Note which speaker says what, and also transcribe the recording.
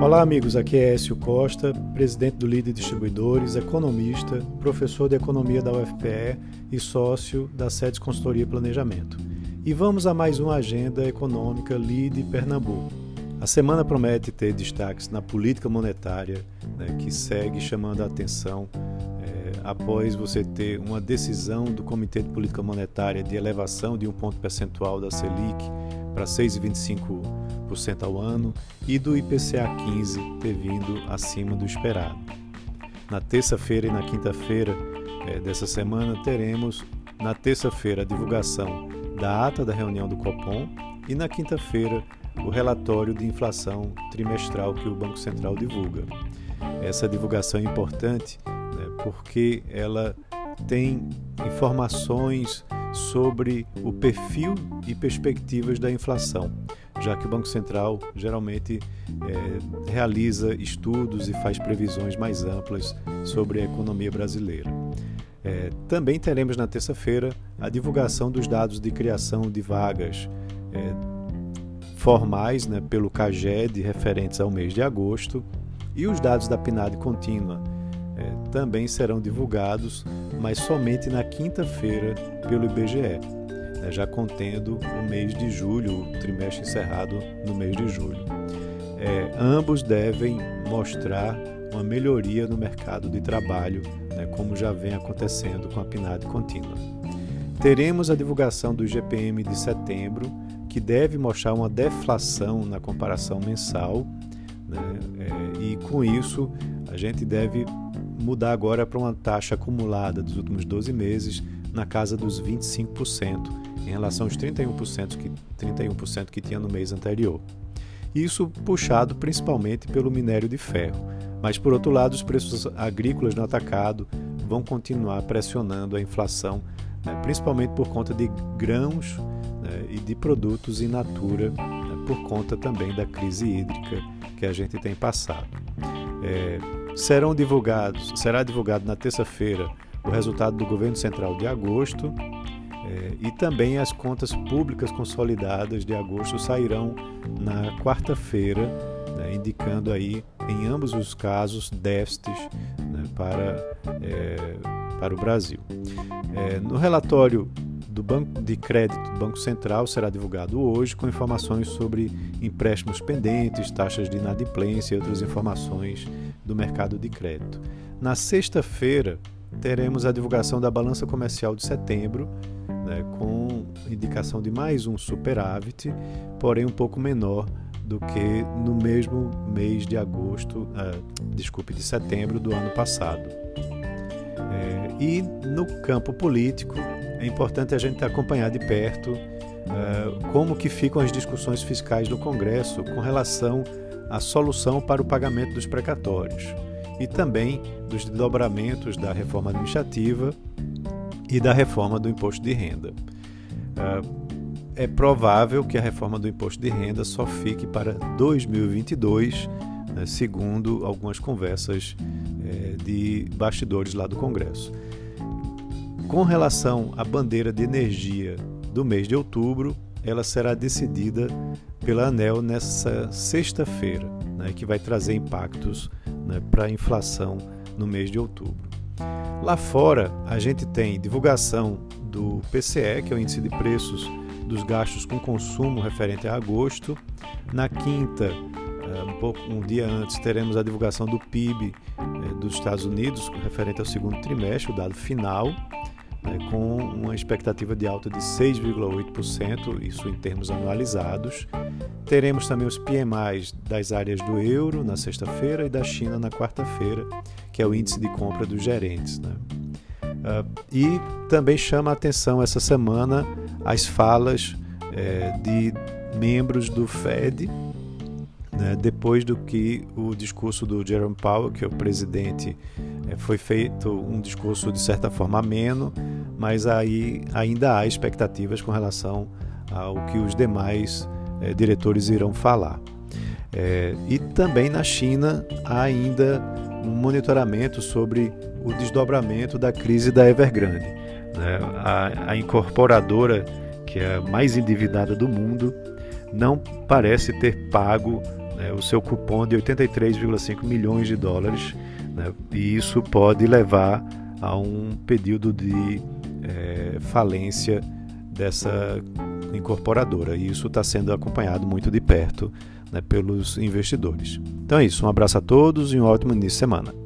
Speaker 1: Olá, amigos. Aqui é Écio Costa, presidente do Líder Distribuidores, economista, professor de economia da UFPE e sócio da SEDES Consultoria e Planejamento. E vamos a mais uma agenda econômica LIDE Pernambuco. A semana promete ter destaques na política monetária, né, que segue chamando a atenção é, após você ter uma decisão do Comitê de Política Monetária de elevação de um ponto percentual da Selic para 6,25% ao ano e do IPCA 15 ter vindo acima do esperado. Na terça-feira e na quinta-feira é, dessa semana teremos na terça-feira a divulgação da ata da reunião do Copom e na quinta-feira o relatório de inflação trimestral que o Banco Central divulga. Essa divulgação é importante né, porque ela tem informações sobre o perfil e perspectivas da inflação, já que o Banco Central geralmente é, realiza estudos e faz previsões mais amplas sobre a economia brasileira. É, também teremos na terça-feira a divulgação dos dados de criação de vagas é, formais né, pelo CAGED referentes ao mês de agosto e os dados da PNAD contínua é, também serão divulgados, mas somente na quinta-feira pelo IBGE, né, já contendo o mês de julho, o trimestre encerrado no mês de julho. É, ambos devem mostrar uma melhoria no mercado de trabalho, né, como já vem acontecendo com a PNAD contínua. Teremos a divulgação do GPM de setembro, que deve mostrar uma deflação na comparação mensal, né, é, e com isso a gente deve mudar agora para uma taxa acumulada dos últimos 12 meses na casa dos 25%, em relação aos 31% que, 31 que tinha no mês anterior. Isso puxado principalmente pelo minério de ferro. Mas, por outro lado, os preços agrícolas no atacado vão continuar pressionando a inflação, né, principalmente por conta de grãos né, e de produtos in natura, né, por conta também da crise hídrica que a gente tem passado. É, serão divulgados, será divulgado na terça-feira o resultado do governo central de agosto é, e também as contas públicas consolidadas de agosto sairão na quarta-feira, né, indicando aí em ambos os casos déficits né, para, é, para o Brasil. É, no relatório do Banco de Crédito do Banco Central será divulgado hoje com informações sobre empréstimos pendentes, taxas de inadimplência e outras informações do mercado de crédito. Na sexta-feira, teremos a divulgação da balança comercial de setembro, né, com indicação de mais um superávit, porém um pouco menor do que no mesmo mês de agosto, uh, desculpe, de setembro do ano passado. É, e no campo político, é importante a gente acompanhar de perto uh, como que ficam as discussões fiscais no Congresso com relação à solução para o pagamento dos precatórios e também dos desdobramentos da reforma administrativa e da reforma do imposto de renda. Uh, é provável que a reforma do imposto de renda só fique para 2022, né, segundo algumas conversas é, de bastidores lá do Congresso. Com relação à bandeira de energia do mês de outubro, ela será decidida pela ANEL nessa sexta-feira, né, que vai trazer impactos né, para a inflação no mês de outubro. Lá fora, a gente tem divulgação do PCE, que é o índice de preços dos gastos com consumo referente a agosto. Na quinta, eh, um, pouco, um dia antes, teremos a divulgação do PIB eh, dos Estados Unidos referente ao segundo trimestre, o dado final né, com uma expectativa de alta de 6,8%, isso em termos anualizados. Teremos também os PMIs das áreas do euro na sexta-feira e da China na quarta-feira, que é o índice de compra dos gerentes. Né? Uh, e também chama a atenção essa semana as falas é, de membros do Fed, né, depois do que o discurso do Jerome Powell, que é o presidente, é, foi feito um discurso de certa forma ameno, mas aí ainda há expectativas com relação ao que os demais é, diretores irão falar. É, e também na China há ainda um monitoramento sobre o desdobramento da crise da Evergrande. Né? A, a incorporadora, que é a mais endividada do mundo, não parece ter pago né, o seu cupom de 83,5 milhões de dólares, né, e isso pode levar a um período de é, falência dessa incorporadora. E isso está sendo acompanhado muito de perto né, pelos investidores. Então é isso. Um abraço a todos e um ótimo início de semana.